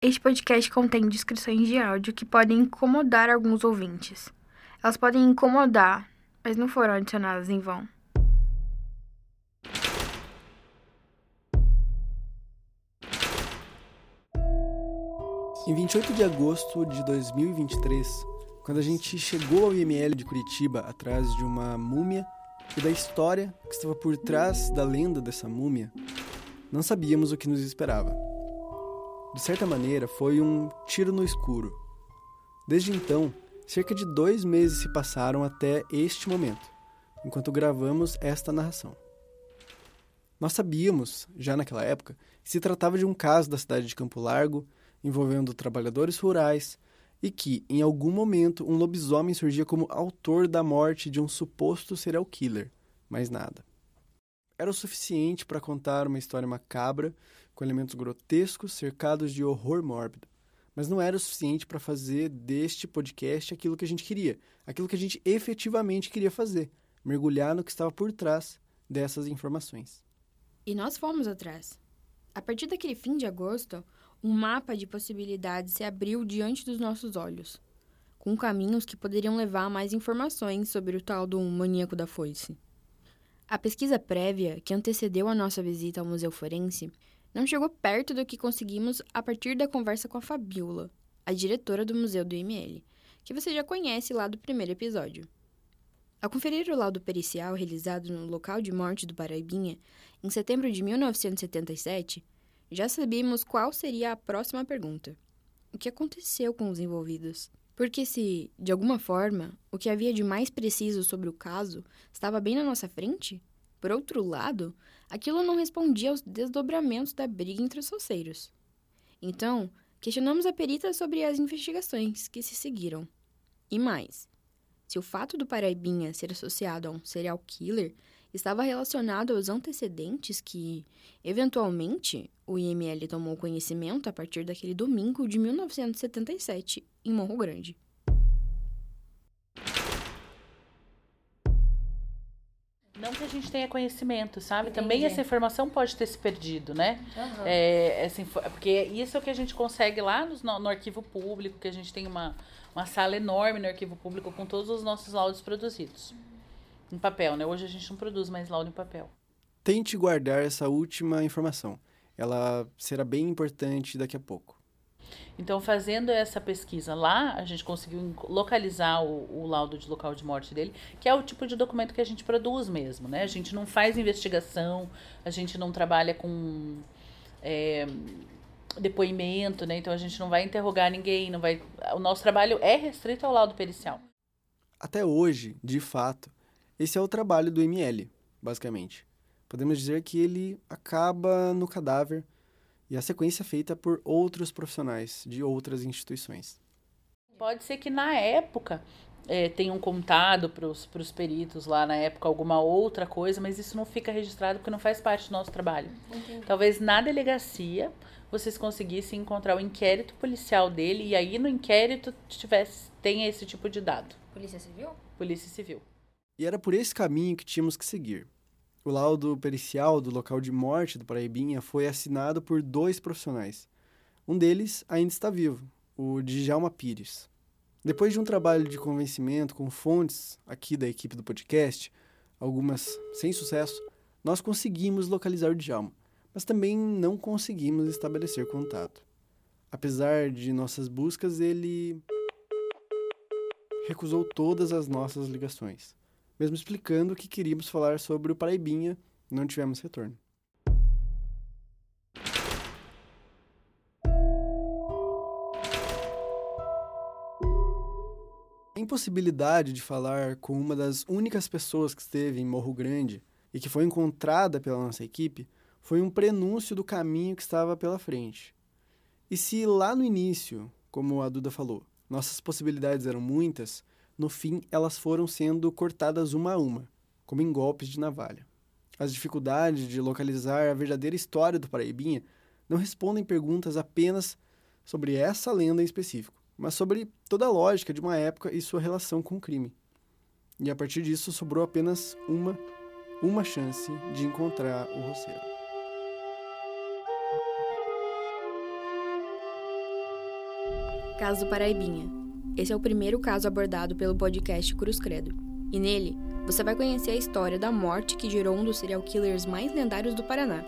Este podcast contém descrições de áudio que podem incomodar alguns ouvintes. Elas podem incomodar, mas não foram adicionadas em vão. Em 28 de agosto de 2023, quando a gente chegou ao IML de Curitiba atrás de uma múmia e da história que estava por trás da lenda dessa múmia, não sabíamos o que nos esperava. De certa maneira, foi um tiro no escuro. Desde então, cerca de dois meses se passaram até este momento, enquanto gravamos esta narração. Nós sabíamos, já naquela época, que se tratava de um caso da cidade de Campo Largo, envolvendo trabalhadores rurais, e que, em algum momento, um lobisomem surgia como autor da morte de um suposto serial killer, mais nada. Era o suficiente para contar uma história macabra com elementos grotescos cercados de horror mórbido. Mas não era o suficiente para fazer deste podcast aquilo que a gente queria, aquilo que a gente efetivamente queria fazer, mergulhar no que estava por trás dessas informações. E nós fomos atrás. A partir daquele fim de agosto, um mapa de possibilidades se abriu diante dos nossos olhos, com caminhos que poderiam levar a mais informações sobre o tal do maníaco da foice. A pesquisa prévia, que antecedeu a nossa visita ao Museu Forense, não chegou perto do que conseguimos a partir da conversa com a Fabiola, a diretora do Museu do IML, que você já conhece lá do primeiro episódio. Ao conferir o laudo pericial realizado no local de morte do Paraibinha, em setembro de 1977, já sabíamos qual seria a próxima pergunta. O que aconteceu com os envolvidos? Porque se, de alguma forma, o que havia de mais preciso sobre o caso estava bem na nossa frente, por outro lado, aquilo não respondia aos desdobramentos da briga entre os socieiros. Então, questionamos a perita sobre as investigações que se seguiram. E mais, se o fato do Paraibinha ser associado a um serial killer estava relacionado aos antecedentes que, eventualmente, o IML tomou conhecimento a partir daquele domingo de 1977 em Morro Grande. Não que a gente tenha conhecimento, sabe? Entendi. Também essa informação pode ter se perdido, né? Uhum. É, essa, porque isso é o que a gente consegue lá no, no, arquivo público, que a gente tem uma, uma sala enorme no arquivo público com todos os nossos laudos produzidos. Em papel, né? Hoje a gente não produz mais laudo em papel. Tente guardar essa última informação. Ela será bem importante daqui a pouco. Então, fazendo essa pesquisa lá, a gente conseguiu localizar o, o, laudo de local de morte dele, que é o tipo de documento que a gente produz mesmo, né? A gente não faz investigação, a gente não trabalha com é, depoimento, né? Então, a gente não vai interrogar ninguém, não vai... O nosso trabalho é restrito ao laudo pericial. Até hoje, de fato, esse é o trabalho do ML, basicamente. Podemos dizer que ele acaba no cadáver e a sequência é feita por outros profissionais de outras instituições. Pode ser que na época é, tenham contado para os peritos lá na época alguma outra coisa, mas isso não fica registrado porque não faz parte do nosso trabalho. Entendi. Talvez na delegacia vocês conseguissem encontrar o inquérito policial dele e aí no inquérito tivesse tenha esse tipo de dado. Polícia Civil? Polícia Civil. E era por esse caminho que tínhamos que seguir. O laudo pericial do local de morte do Paraibinha foi assinado por dois profissionais. Um deles ainda está vivo, o Djalma Pires. Depois de um trabalho de convencimento com fontes aqui da equipe do podcast, algumas sem sucesso, nós conseguimos localizar o Djalma, mas também não conseguimos estabelecer contato. Apesar de nossas buscas, ele recusou todas as nossas ligações mesmo explicando que queríamos falar sobre o Paraibinha, não tivemos retorno. A impossibilidade de falar com uma das únicas pessoas que esteve em Morro Grande e que foi encontrada pela nossa equipe foi um prenúncio do caminho que estava pela frente. E se lá no início, como a Duda falou, nossas possibilidades eram muitas, no fim elas foram sendo cortadas uma a uma, como em golpes de navalha. As dificuldades de localizar a verdadeira história do Paraibinha não respondem perguntas apenas sobre essa lenda em específico, mas sobre toda a lógica de uma época e sua relação com o crime. E a partir disso sobrou apenas uma, uma chance de encontrar o roceiro. Caso Paraibinha. Esse é o primeiro caso abordado pelo podcast Cruz Credo. E nele, você vai conhecer a história da morte que gerou um dos serial killers mais lendários do Paraná.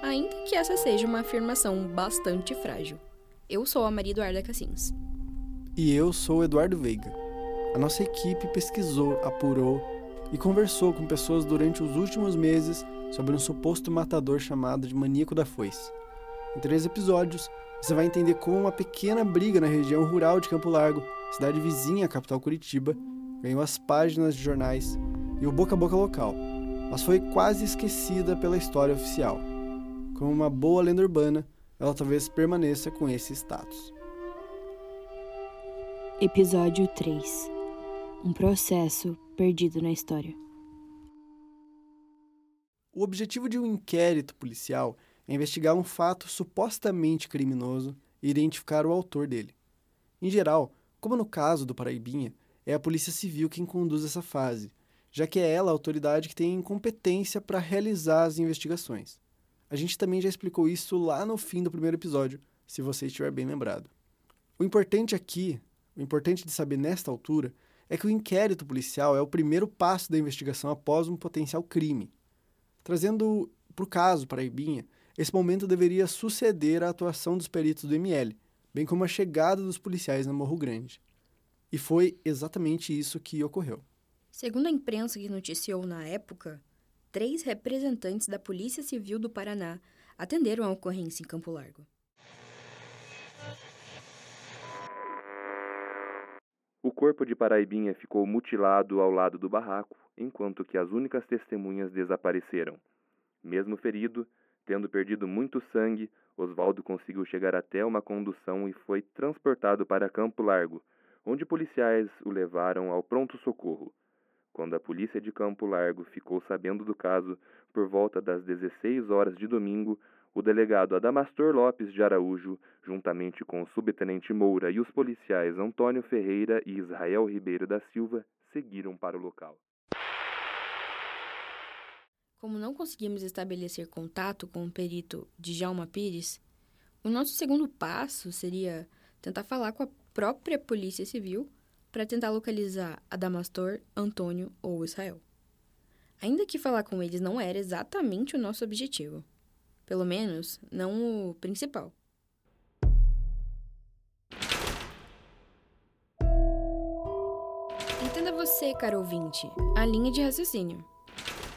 Ainda que essa seja uma afirmação bastante frágil. Eu sou a Maria Eduarda Cassins. E eu sou o Eduardo Veiga. A nossa equipe pesquisou, apurou e conversou com pessoas durante os últimos meses sobre um suposto matador chamado de Maníaco da Foice. Em três episódios, você vai entender como uma pequena briga na região rural de Campo Largo, cidade vizinha à capital Curitiba, ganhou as páginas de jornais e o boca a boca local, mas foi quase esquecida pela história oficial. Como uma boa lenda urbana, ela talvez permaneça com esse status. Episódio 3 Um processo perdido na história. O objetivo de um inquérito policial é investigar um fato supostamente criminoso e identificar o autor dele. Em geral, como no caso do Paraibinha, é a Polícia Civil quem conduz essa fase, já que é ela a autoridade que tem competência para realizar as investigações. A gente também já explicou isso lá no fim do primeiro episódio, se você estiver bem lembrado. O importante aqui, o importante de saber nesta altura, é que o inquérito policial é o primeiro passo da investigação após um potencial crime. Trazendo para o caso Paraibinha, esse momento deveria suceder à atuação dos peritos do ML, bem como a chegada dos policiais na Morro Grande. E foi exatamente isso que ocorreu. Segundo a imprensa que noticiou na época, três representantes da Polícia Civil do Paraná atenderam a ocorrência em Campo Largo. O corpo de Paraibinha ficou mutilado ao lado do barraco, enquanto que as únicas testemunhas desapareceram. Mesmo ferido, tendo perdido muito sangue, Oswaldo conseguiu chegar até uma condução e foi transportado para Campo Largo, onde policiais o levaram ao pronto-socorro. Quando a polícia de Campo Largo ficou sabendo do caso, por volta das 16 horas de domingo, o delegado Adamastor Lopes de Araújo, juntamente com o subtenente Moura e os policiais Antônio Ferreira e Israel Ribeiro da Silva, seguiram para o local. Como não conseguimos estabelecer contato com o perito Djalma Pires, o nosso segundo passo seria tentar falar com a própria Polícia Civil para tentar localizar Adamastor, Antônio ou Israel. Ainda que falar com eles não era exatamente o nosso objetivo. Pelo menos, não o principal. Entenda você, caro ouvinte, a linha de raciocínio.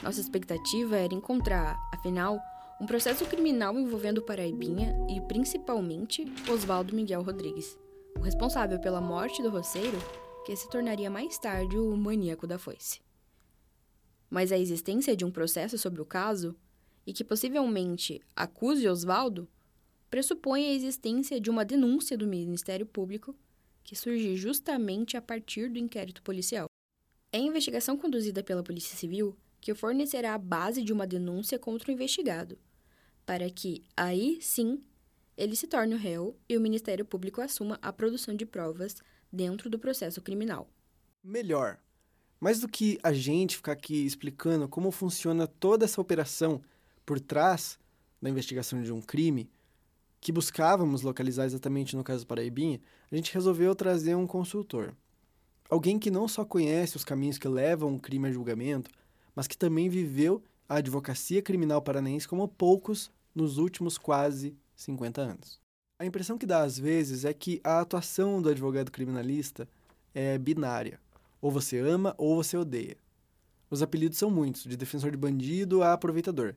Nossa expectativa era encontrar, afinal, um processo criminal envolvendo Paraibinha e, principalmente, Oswaldo Miguel Rodrigues, o responsável pela morte do roceiro, que se tornaria mais tarde o maníaco da foice. Mas a existência de um processo sobre o caso, e que possivelmente acuse Oswaldo, pressupõe a existência de uma denúncia do Ministério Público que surge justamente a partir do inquérito policial. É a investigação conduzida pela Polícia Civil que fornecerá a base de uma denúncia contra o investigado, para que, aí sim, ele se torne o réu e o Ministério Público assuma a produção de provas dentro do processo criminal. Melhor. Mais do que a gente ficar aqui explicando como funciona toda essa operação por trás da investigação de um crime, que buscávamos localizar exatamente no caso Paraibinha, a gente resolveu trazer um consultor. Alguém que não só conhece os caminhos que levam um crime a julgamento, mas que também viveu a advocacia criminal paranaense como poucos nos últimos quase 50 anos. A impressão que dá às vezes é que a atuação do advogado criminalista é binária. Ou você ama ou você odeia. Os apelidos são muitos, de defensor de bandido a aproveitador.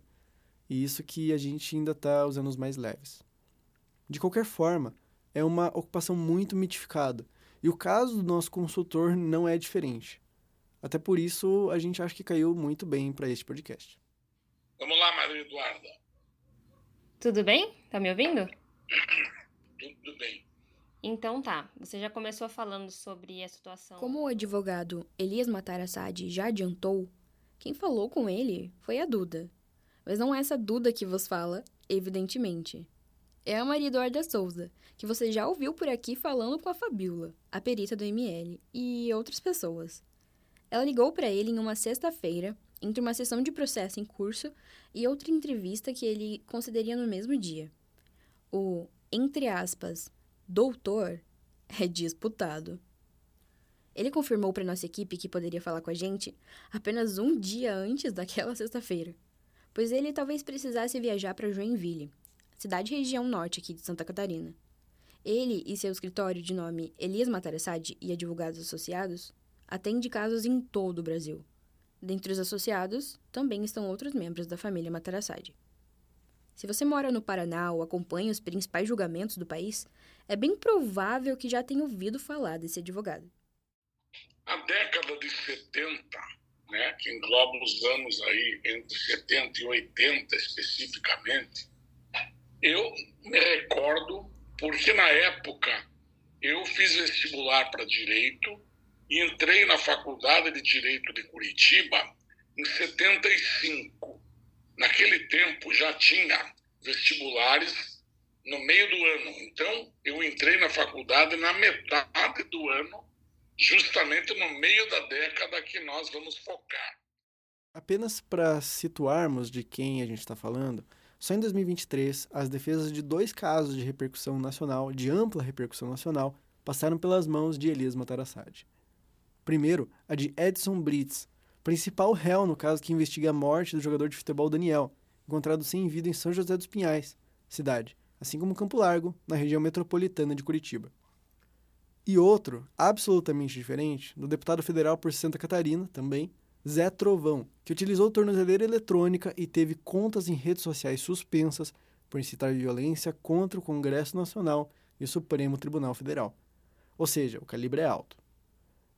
E isso que a gente ainda está usando os mais leves. De qualquer forma, é uma ocupação muito mitificada. E o caso do nosso consultor não é diferente. Até por isso, a gente acha que caiu muito bem para este podcast. Vamos lá, Maria Eduarda. Tudo bem? Tá me ouvindo? Tudo bem. Então tá, você já começou falando sobre a situação. Como o advogado Elias Matarassade já adiantou, quem falou com ele foi a Duda. Mas não é essa Duda que vos fala, evidentemente. É a Maria Eduarda Souza, que você já ouviu por aqui falando com a Fabiola, a perita do ML, e outras pessoas. Ela ligou para ele em uma sexta-feira, entre uma sessão de processo em curso e outra entrevista que ele concederia no mesmo dia. O, entre aspas, doutor é disputado. Ele confirmou para nossa equipe que poderia falar com a gente apenas um dia antes daquela sexta-feira, pois ele talvez precisasse viajar para Joinville, cidade região norte aqui de Santa Catarina. Ele e seu escritório de nome Elias Matarassade e advogados associados atende casos em todo o Brasil. Dentre os associados, também estão outros membros da família Matarassade. Se você mora no Paraná ou acompanha os principais julgamentos do país, é bem provável que já tenha ouvido falar desse advogado. A década de 70, né, que engloba os anos aí entre 70 e 80 especificamente, eu me recordo porque na época eu fiz vestibular para direito e entrei na Faculdade de Direito de Curitiba em 75. Naquele tempo já tinha vestibulares no meio do ano. Então, eu entrei na faculdade na metade do ano, justamente no meio da década que nós vamos focar. Apenas para situarmos de quem a gente está falando, só em 2023, as defesas de dois casos de repercussão nacional, de ampla repercussão nacional, passaram pelas mãos de Elias Matarassade. Primeiro, a de Edson Brits, principal réu no caso que investiga a morte do jogador de futebol Daniel, encontrado sem vida em São José dos Pinhais, cidade, assim como Campo Largo, na região metropolitana de Curitiba. E outro, absolutamente diferente, do deputado federal por Santa Catarina, também, Zé Trovão, que utilizou tornozeleira eletrônica e teve contas em redes sociais suspensas por incitar violência contra o Congresso Nacional e o Supremo Tribunal Federal. Ou seja, o calibre é alto.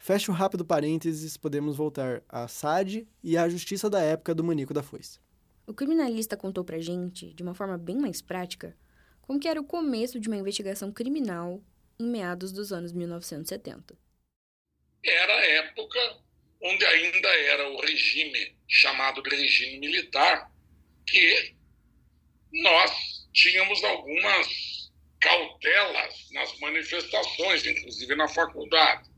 Fecha o rápido parênteses, podemos voltar à SAD e à justiça da época do Manico da Foice. O criminalista contou pra gente, de uma forma bem mais prática, como que era o começo de uma investigação criminal em meados dos anos 1970. Era a época onde ainda era o regime chamado de regime militar, que nós tínhamos algumas cautelas nas manifestações, inclusive na faculdade.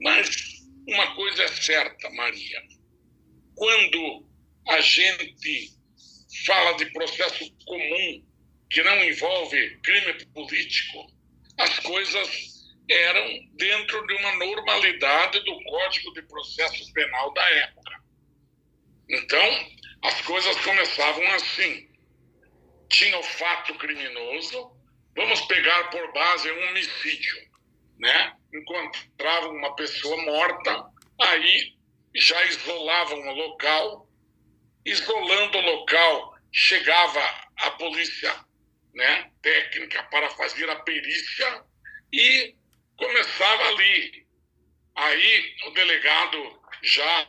Mas uma coisa é certa, Maria. Quando a gente fala de processo comum que não envolve crime político, as coisas eram dentro de uma normalidade do Código de Processo Penal da época. Então, as coisas começavam assim. Tinha o fato criminoso, vamos pegar por base um homicídio, né? Encontravam uma pessoa morta, aí já isolavam o local, isolando o local, chegava a polícia, né, técnica para fazer a perícia e começava ali. Aí o delegado já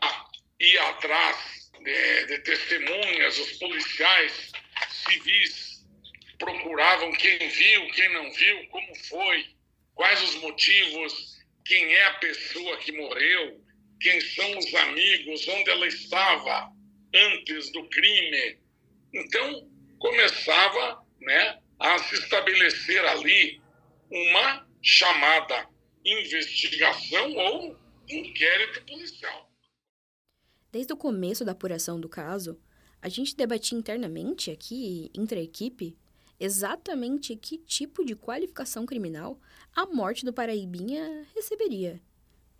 ia atrás de, de testemunhas, os policiais civis procuravam quem viu, quem não viu, como foi, quais os motivos, quem é a pessoa que morreu, quem são os amigos, onde ela estava antes do crime. Então começava, né, a se estabelecer ali uma chamada investigação ou inquérito policial. Desde o começo da apuração do caso, a gente debatia internamente aqui, entre a equipe, exatamente que tipo de qualificação criminal a morte do Paraibinha receberia.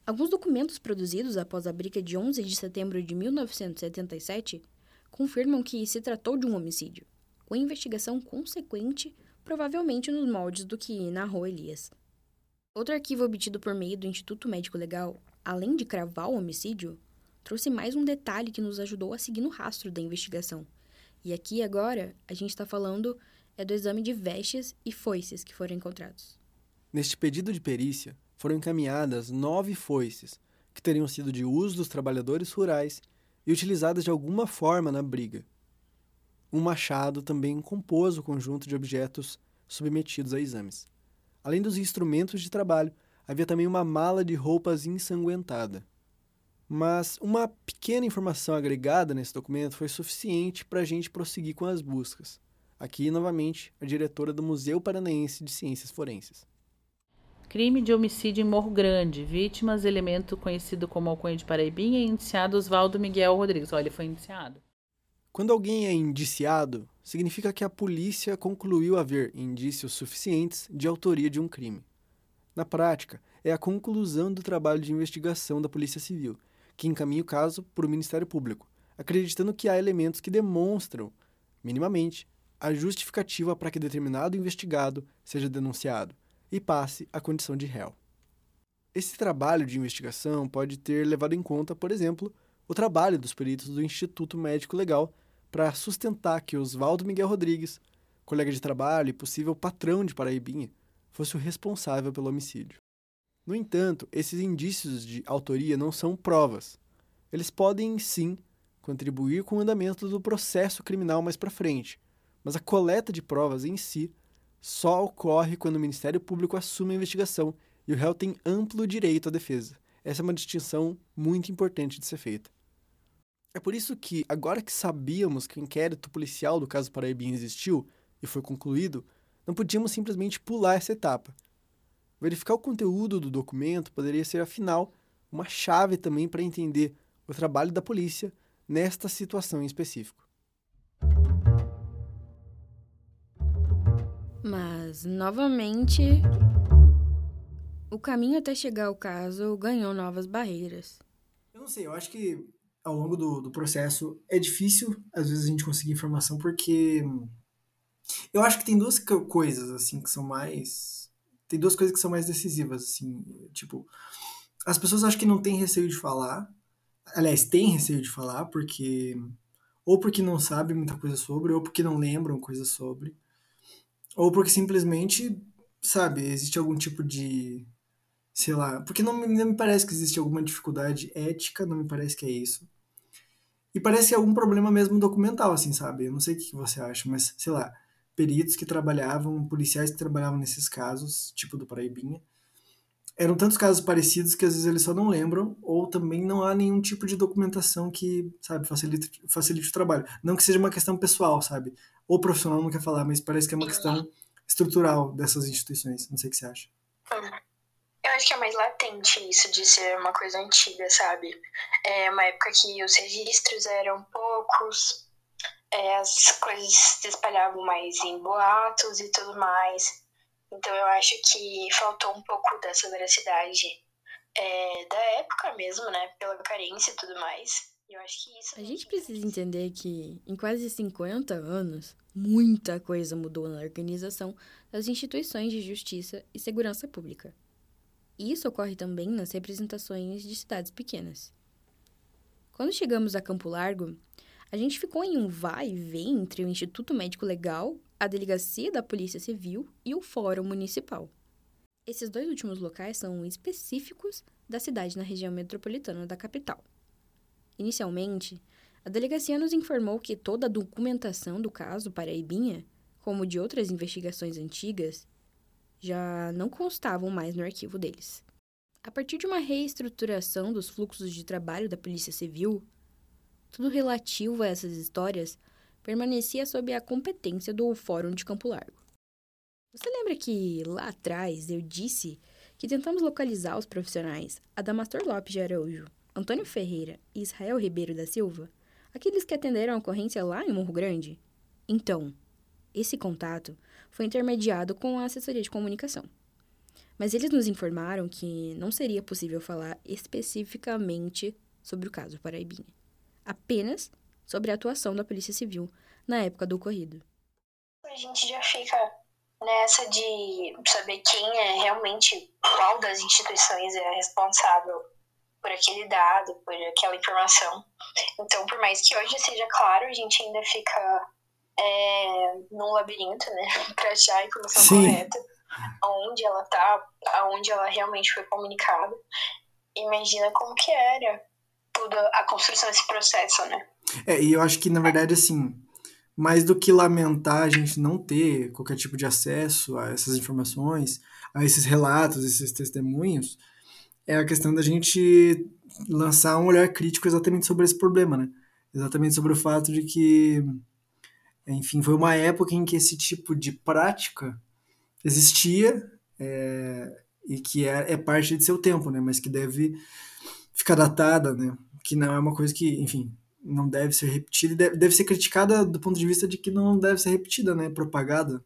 Alguns documentos produzidos após a briga de 11 de setembro de 1977 confirmam que se tratou de um homicídio, com investigação consequente, provavelmente nos moldes do que narrou Elias. Outro arquivo obtido por meio do Instituto Médico Legal, além de cravar o homicídio, trouxe mais um detalhe que nos ajudou a seguir no rastro da investigação. E aqui agora a gente está falando é do exame de vestes e foices que foram encontrados. Neste pedido de perícia, foram encaminhadas nove foices, que teriam sido de uso dos trabalhadores rurais e utilizadas de alguma forma na briga. Um machado também compôs o conjunto de objetos submetidos a exames. Além dos instrumentos de trabalho, havia também uma mala de roupas ensanguentada. Mas uma pequena informação agregada nesse documento foi suficiente para a gente prosseguir com as buscas. Aqui, novamente, a diretora do Museu Paranaense de Ciências Forenses. Crime de homicídio em Morro Grande. Vítimas, elemento conhecido como Alcunha de Paraibinha, indiciado Oswaldo Miguel Rodrigues. Olha, ele foi indiciado. Quando alguém é indiciado, significa que a polícia concluiu haver indícios suficientes de autoria de um crime. Na prática, é a conclusão do trabalho de investigação da Polícia Civil, que encaminha o caso para o Ministério Público, acreditando que há elementos que demonstram, minimamente, a justificativa para que determinado investigado seja denunciado e passe a condição de réu. Esse trabalho de investigação pode ter levado em conta, por exemplo, o trabalho dos peritos do Instituto Médico Legal para sustentar que Oswaldo Miguel Rodrigues, colega de trabalho e possível patrão de Paraibinha, fosse o responsável pelo homicídio. No entanto, esses indícios de autoria não são provas. Eles podem, sim, contribuir com o andamento do processo criminal mais para frente, mas a coleta de provas em si só ocorre quando o Ministério Público assume a investigação e o réu tem amplo direito à defesa. Essa é uma distinção muito importante de ser feita. É por isso que, agora que sabíamos que o inquérito policial do caso Paraibinha existiu e foi concluído, não podíamos simplesmente pular essa etapa. Verificar o conteúdo do documento poderia ser, afinal, uma chave também para entender o trabalho da polícia nesta situação em específico. Mas, novamente, o caminho até chegar ao caso ganhou novas barreiras. Eu não sei, eu acho que ao longo do, do processo é difícil, às vezes, a gente conseguir informação, porque eu acho que tem duas coisas, assim, que são mais. Tem duas coisas que são mais decisivas, assim. Tipo, as pessoas acho que não têm receio de falar. Aliás, têm receio de falar, porque. Ou porque não sabem muita coisa sobre, ou porque não lembram coisas sobre. Ou porque simplesmente, sabe, existe algum tipo de. Sei lá. Porque não, não me parece que existe alguma dificuldade ética, não me parece que é isso. E parece que é algum problema mesmo documental, assim, sabe? Eu não sei o que você acha, mas, sei lá, peritos que trabalhavam, policiais que trabalhavam nesses casos, tipo do Paraibinha, eram tantos casos parecidos que às vezes eles só não lembram, ou também não há nenhum tipo de documentação que, sabe, facilite, facilite o trabalho. Não que seja uma questão pessoal, sabe? Ou profissional não quer falar, mas parece que é uma questão estrutural dessas instituições. Não sei o que você acha. Hum. Eu acho que é mais latente isso de ser uma coisa antiga, sabe? É uma época que os registros eram poucos, é, as coisas se espalhavam mais em boatos e tudo mais. Então eu acho que faltou um pouco dessa veracidade é, da época mesmo, né? Pela carência e tudo mais. Eu acho que isso. A gente precisa entender que em quase 50 anos, muita coisa mudou na organização das instituições de justiça e segurança pública. Isso ocorre também nas representações de cidades pequenas. Quando chegamos a Campo Largo, a gente ficou em um vai e vem entre o Instituto Médico Legal, a Delegacia da Polícia Civil e o Fórum Municipal. Esses dois últimos locais são específicos da cidade na região metropolitana da capital. Inicialmente, a delegacia nos informou que toda a documentação do caso Paraibinha, como de outras investigações antigas, já não constavam mais no arquivo deles. A partir de uma reestruturação dos fluxos de trabalho da Polícia Civil, tudo relativo a essas histórias permanecia sob a competência do Fórum de Campo Largo. Você lembra que lá atrás eu disse que tentamos localizar os profissionais Adamastor Lopes de Araújo, Antônio Ferreira e Israel Ribeiro da Silva, aqueles que atenderam a ocorrência lá em Morro Grande? Então, esse contato foi intermediado com a assessoria de comunicação. Mas eles nos informaram que não seria possível falar especificamente sobre o caso Paraibinha, apenas sobre a atuação da Polícia Civil na época do ocorrido. A gente já fica nessa de saber quem é realmente, qual das instituições é responsável por aquele dado, por aquela informação. Então, por mais que hoje seja claro, a gente ainda fica é, num labirinto, né, para achar a informação Sim. correta, aonde ela tá, aonde ela realmente foi comunicada. Imagina como que era toda a construção desse processo, né? É, e eu acho que, na verdade, assim, mais do que lamentar a gente não ter qualquer tipo de acesso a essas informações, a esses relatos, esses testemunhos, é a questão da gente lançar um olhar crítico exatamente sobre esse problema, né? Exatamente sobre o fato de que enfim, foi uma época em que esse tipo de prática existia é, e que é, é, parte de seu tempo, né? Mas que deve ficar datada, né? Que não é uma coisa que, enfim, não deve ser repetida e deve, deve ser criticada do ponto de vista de que não deve ser repetida, né? Propagada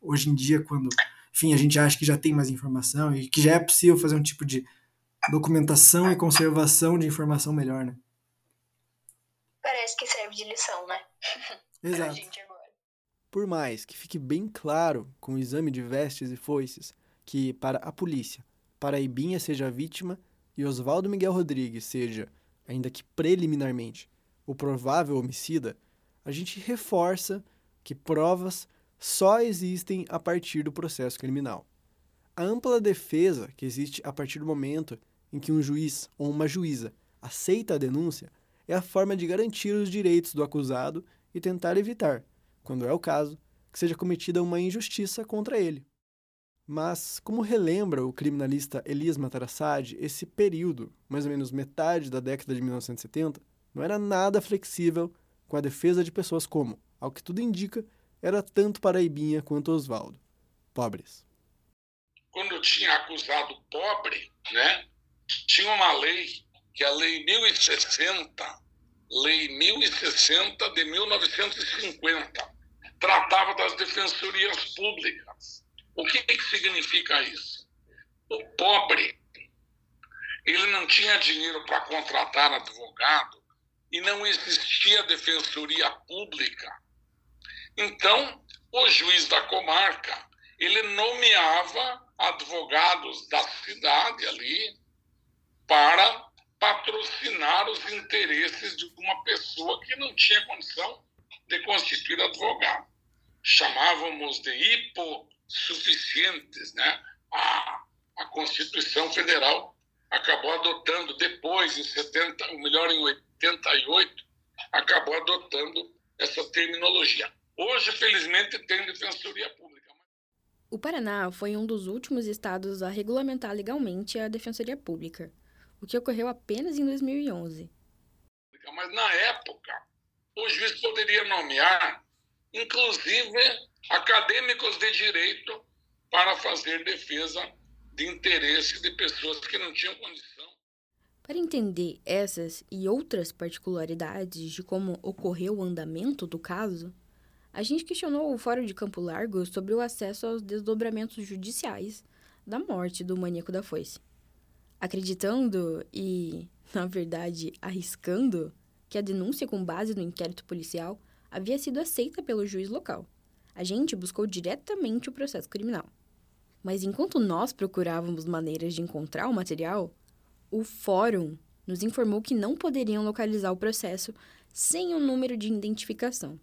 hoje em dia quando enfim, a gente acha que já tem mais informação e que já é possível fazer um tipo de documentação e conservação de informação melhor, né? Parece que serve de lição, né? Exato. Por mais que fique bem claro com o exame de vestes e foices que, para a polícia, Paraibinha seja a vítima e Oswaldo Miguel Rodrigues seja, ainda que preliminarmente, o provável homicida, a gente reforça que provas só existem a partir do processo criminal. A ampla defesa que existe a partir do momento em que um juiz ou uma juíza aceita a denúncia é a forma de garantir os direitos do acusado e tentar evitar, quando é o caso, que seja cometida uma injustiça contra ele. Mas, como relembra o criminalista Elias Matarassad, esse período, mais ou menos metade da década de 1970, não era nada flexível com a defesa de pessoas como, ao que tudo indica, era tanto Paraibinha quanto Oswaldo. Pobres. Quando tinha acusado pobre, né, tinha uma lei, que é a Lei 1060, Lei 1060 de 1950, tratava das defensorias públicas. O que, que significa isso? O pobre, ele não tinha dinheiro para contratar advogado e não existia defensoria pública então, o juiz da comarca, ele nomeava advogados da cidade ali para patrocinar os interesses de uma pessoa que não tinha condição de constituir advogado. Chamávamos de hipossuficientes, né? A, a Constituição Federal acabou adotando depois, em 70, ou melhor, em 88, acabou adotando essa terminologia. Hoje, felizmente, tem defensoria pública. O Paraná foi um dos últimos estados a regulamentar legalmente a defensoria pública, o que ocorreu apenas em 2011. Mas na época, o juiz poderia nomear, inclusive, acadêmicos de direito para fazer defesa de interesse de pessoas que não tinham condição. Para entender essas e outras particularidades de como ocorreu o andamento do caso, a gente questionou o Fórum de Campo Largo sobre o acesso aos desdobramentos judiciais da morte do maníaco da foice. Acreditando e, na verdade, arriscando que a denúncia com base no inquérito policial havia sido aceita pelo juiz local. A gente buscou diretamente o processo criminal. Mas enquanto nós procurávamos maneiras de encontrar o material, o fórum nos informou que não poderiam localizar o processo sem um número de identificação.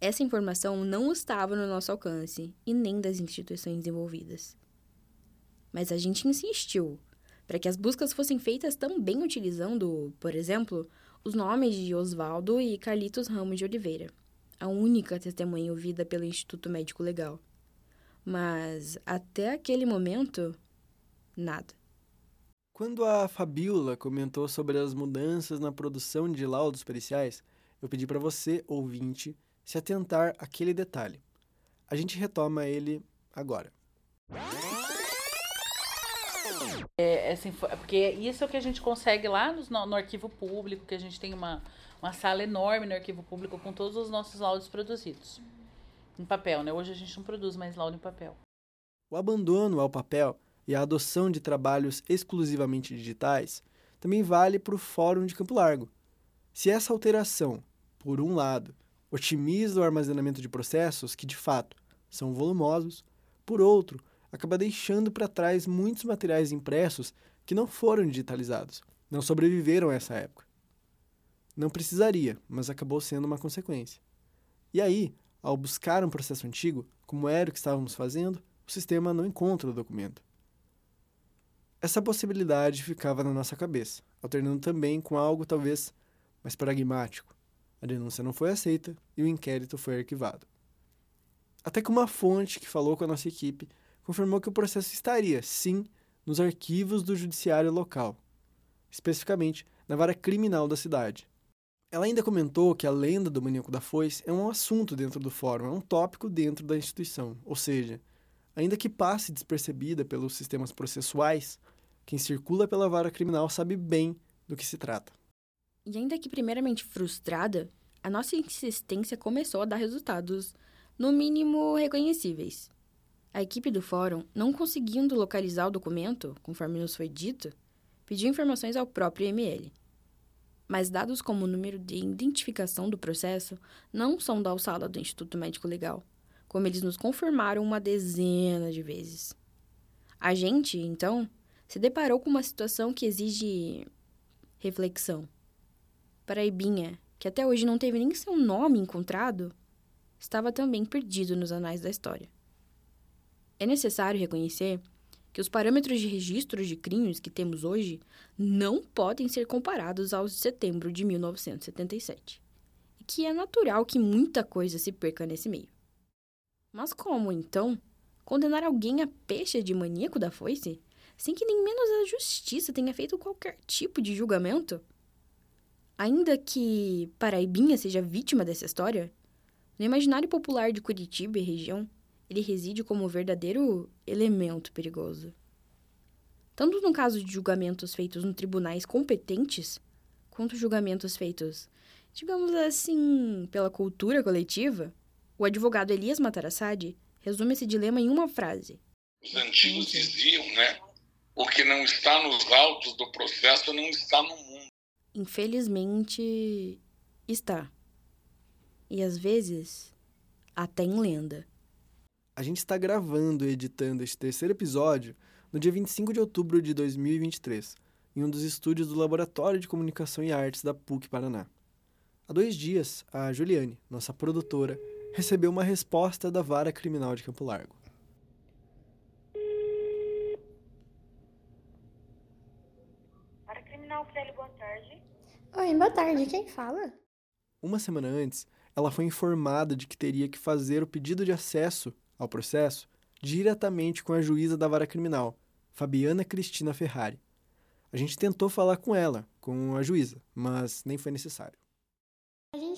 Essa informação não estava no nosso alcance e nem das instituições envolvidas. Mas a gente insistiu para que as buscas fossem feitas também utilizando, por exemplo, os nomes de Oswaldo e Carlitos Ramos de Oliveira, a única testemunha ouvida pelo Instituto Médico Legal. Mas até aquele momento, nada. Quando a Fabiola comentou sobre as mudanças na produção de laudos periciais, eu pedi para você, ouvinte, se atentar àquele detalhe. A gente retoma ele agora. É, assim, porque isso é o que a gente consegue lá no, no, arquivo público, que a gente tem uma, uma sala enorme no arquivo público com todos os nossos laudos produzidos. Em papel, né? Hoje a gente não produz mais laudo em papel. O abandono ao papel e a adoção de trabalhos exclusivamente digitais também vale para o Fórum de Campo Largo. Se essa alteração, por um lado, otimiza o armazenamento de processos que, de fato, são volumosos, por outro, acaba deixando para trás muitos materiais impressos que não foram digitalizados, não sobreviveram a essa época. Não precisaria, mas acabou sendo uma consequência. E aí, ao buscar um processo antigo, como era o que estávamos fazendo, o sistema não encontra o documento. Essa possibilidade ficava na nossa cabeça, alternando também com algo talvez mais pragmático, a denúncia não foi aceita e o inquérito foi arquivado. Até que uma fonte que falou com a nossa equipe confirmou que o processo estaria, sim, nos arquivos do judiciário local, especificamente na vara criminal da cidade. Ela ainda comentou que a lenda do maníaco da foice é um assunto dentro do fórum, é um tópico dentro da instituição, ou seja, ainda que passe despercebida pelos sistemas processuais, quem circula pela vara criminal sabe bem do que se trata. E ainda que primeiramente frustrada, a nossa insistência começou a dar resultados, no mínimo reconhecíveis. A equipe do fórum, não conseguindo localizar o documento, conforme nos foi dito, pediu informações ao próprio IML. Mas dados como o número de identificação do processo não são da alçada do Instituto Médico Legal, como eles nos confirmaram uma dezena de vezes. A gente, então, se deparou com uma situação que exige reflexão. Paraibinha, que até hoje não teve nem seu nome encontrado, estava também perdido nos anais da história. É necessário reconhecer que os parâmetros de registro de crimes que temos hoje não podem ser comparados aos de setembro de 1977, e que é natural que muita coisa se perca nesse meio. Mas como, então, condenar alguém a peixe de maníaco da foice, sem que nem menos a justiça tenha feito qualquer tipo de julgamento? Ainda que Paraibinha seja vítima dessa história, no imaginário popular de Curitiba e região, ele reside como um verdadeiro elemento perigoso. Tanto no caso de julgamentos feitos em tribunais competentes, quanto julgamentos feitos, digamos assim, pela cultura coletiva, o advogado Elias Matarassadi resume esse dilema em uma frase. Os antigos diziam, né? O que não está nos autos do processo não está no mundo. Infelizmente, está. E às vezes, até em lenda. A gente está gravando e editando este terceiro episódio no dia 25 de outubro de 2023, em um dos estúdios do Laboratório de Comunicação e Artes da PUC Paraná. Há dois dias, a Juliane, nossa produtora, recebeu uma resposta da Vara Criminal de Campo Largo. Vara Criminal, Célio, boa tarde. Oi, boa tarde. Quem fala? Uma semana antes, ela foi informada de que teria que fazer o pedido de acesso ao processo diretamente com a juíza da vara criminal, Fabiana Cristina Ferrari. A gente tentou falar com ela, com a juíza, mas nem foi necessário.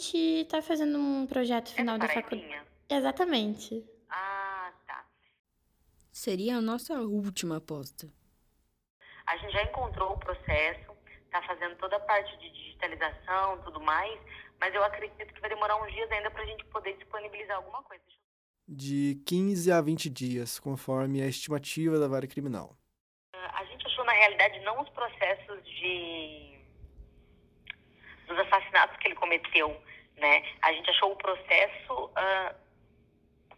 Gente está fazendo um projeto final da faculdade. Exatamente. Ah, tá. Seria a nossa última aposta. A gente já encontrou o processo, está fazendo toda a parte de digitalização, tudo mais, mas eu acredito que vai demorar uns dias ainda para a gente poder disponibilizar alguma coisa. De 15 a 20 dias, conforme a estimativa da vara criminal. A gente achou, na realidade, não os processos de dos assassinatos que ele cometeu, né? A gente achou o processo uh,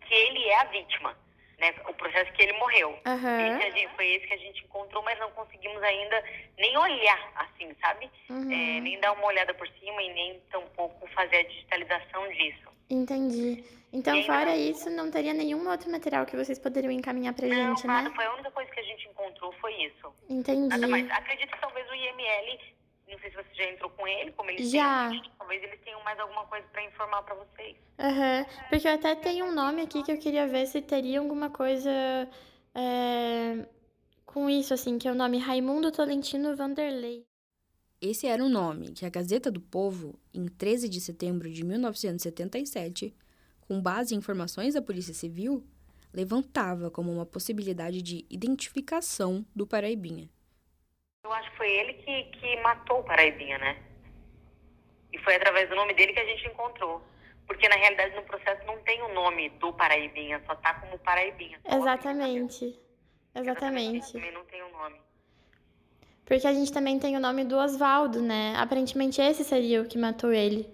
que ele é a vítima, né? O processo que ele morreu. Uhum. Esse gente, foi esse que a gente encontrou, mas não conseguimos ainda nem olhar, assim, sabe? Uhum. É, nem dar uma olhada por cima e nem tampouco fazer a digitalização disso. Entendi. Então, E fora não- isso, não teria nenhum outro material que vocês poderiam encaminhar pra Não, gente, nada, né? foi a única coisa que a gente encontrou foi isso. Entendi. Nada mais. Acredito que talvez o IML, não sei se você já entrou com ele, como eles Já. têm, talvez eles tenham mais alguma coisa para informar para vocês. Aham. Porque eu até tenho um nome aqui que eu queria ver se teria alguma coisa é, com isso, assim, que é o nome Raimundo Tolentino Vanderlei. Esse era o nome que a Gazeta do Povo, em 13 de setembro de 1977, com base em informações da Polícia Civil, levantava como uma possibilidade de identificação do Paraibinha. Eu acho que foi ele que, que matou o Paraibinha, né? E foi através do nome dele que a gente encontrou. Porque na realidade no processo não tem o nome do Paraibinha, só tá como Paraibinha. Exatamente. Exatamente. Também não tem o nome. Porque a gente também tem o nome do Oswaldo, né? Aparentemente esse seria o que matou ele.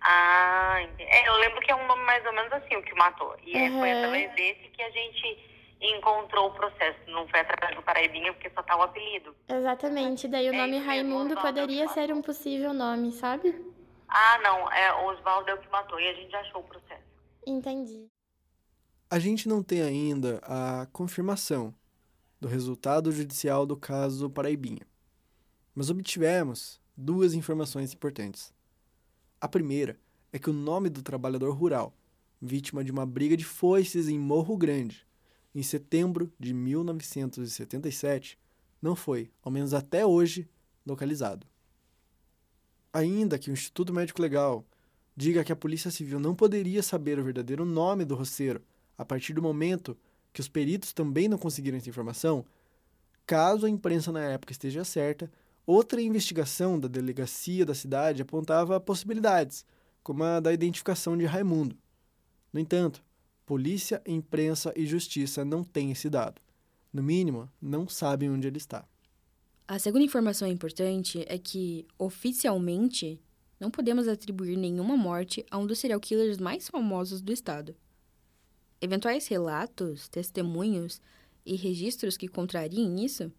Ah, entendi. É, eu lembro que é um nome mais ou menos assim, o que matou. E é, foi através desse que a gente encontrou o processo. Não foi através do Paraibinha, porque só tá o apelido. Exatamente. Daí o É nome Raimundo é poderia ser um possível nome, sabe? Ah, não, é, o Oswaldo é o que matou. E a gente achou o processo. Entendi. A gente não tem ainda a confirmação do resultado judicial do caso Paraibinha, mas obtivemos duas informações importantes. A primeira é que o nome do trabalhador rural, vítima de uma briga de foices em Morro Grande, em setembro de 1977, não foi, ao menos até hoje, localizado. Ainda que o Instituto Médico Legal diga que a Polícia Civil não poderia saber o verdadeiro nome do roceiro a partir do momento que os peritos também não conseguiram essa informação, caso a imprensa na época esteja certa, outra investigação da delegacia da cidade apontava possibilidades, como a da identificação de Raimundo. No entanto, Polícia, imprensa e justiça não têm esse dado. No mínimo, não sabem onde ele está. A segunda informação importante é que, oficialmente, não podemos atribuir nenhuma morte a um dos serial killers mais famosos do estado. Eventuais relatos, testemunhos e registros que contrariem isso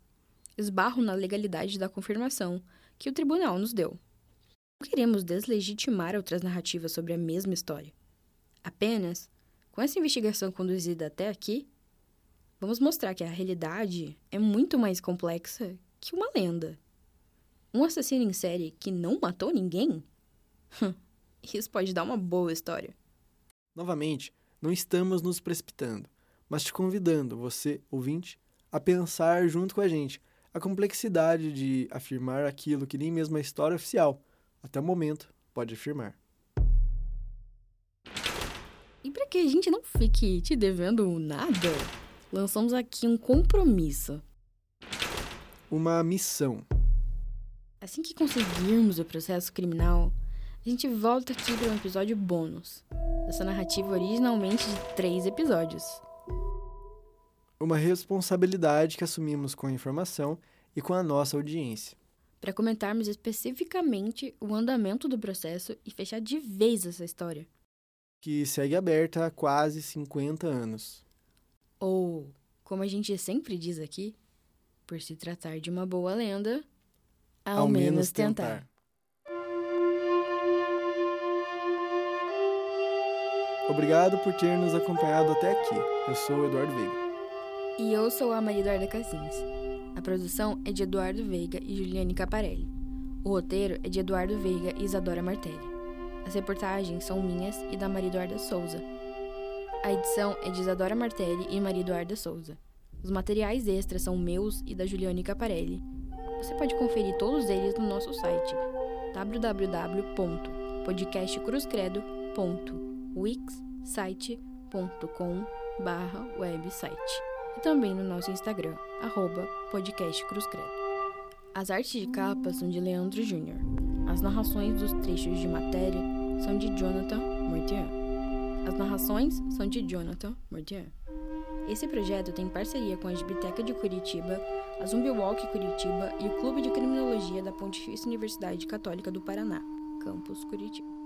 esbarram na legalidade da confirmação que o tribunal nos deu. Não queremos deslegitimar outras narrativas sobre a mesma história. Apenas, com essa investigação conduzida até aqui, vamos mostrar que a realidade é muito mais complexa que uma lenda. Um assassino em série que não matou ninguém? Isso pode dar uma boa história. Novamente, não estamos nos precipitando, mas te convidando, você, ouvinte, a pensar junto com a gente a complexidade de afirmar aquilo que nem mesmo a história oficial, até o momento, pode afirmar. Que a gente não fique te devendo nada, lançamos aqui um compromisso. Uma missão. Assim que conseguirmos o processo criminal, a gente volta aqui para um episódio bônus dessa narrativa originalmente de três episódios uma responsabilidade que assumimos com a informação e com a nossa audiência. Para comentarmos especificamente o andamento do processo e fechar de vez essa história. Que segue aberta há quase 50 anos. Ou, como a gente sempre diz aqui, por se tratar de uma boa lenda, ao, ao menos, menos tentar. tentar. Obrigado por ter nos acompanhado até aqui. Eu sou o Eduardo Veiga. E eu sou a Maria Eduarda Casins. A produção é de Eduardo Veiga e Juliane Caparelli. O roteiro é de Eduardo Veiga e Isadora Martelli. As reportagens são minhas e da Maria Eduarda Souza. A edição é de Isadora Martelli e Maria Eduarda Souza. Os materiais extras são meus e da Juliane Caparelli. Você pode conferir todos eles no nosso site www.podcastcruzcredo.wixsite.com/website e também no nosso Instagram, arroba As artes de capa são de Leandro Júnior. As narrações dos trechos de matéria são de Jonathan Mortian. As narrações são de Jonathan Mortian. Esse projeto tem parceria com a Biblioteca de Curitiba, a Zumbi Walk Curitiba e o Clube de Criminologia da Pontifícia Universidade Católica do Paraná, Campus Curitiba.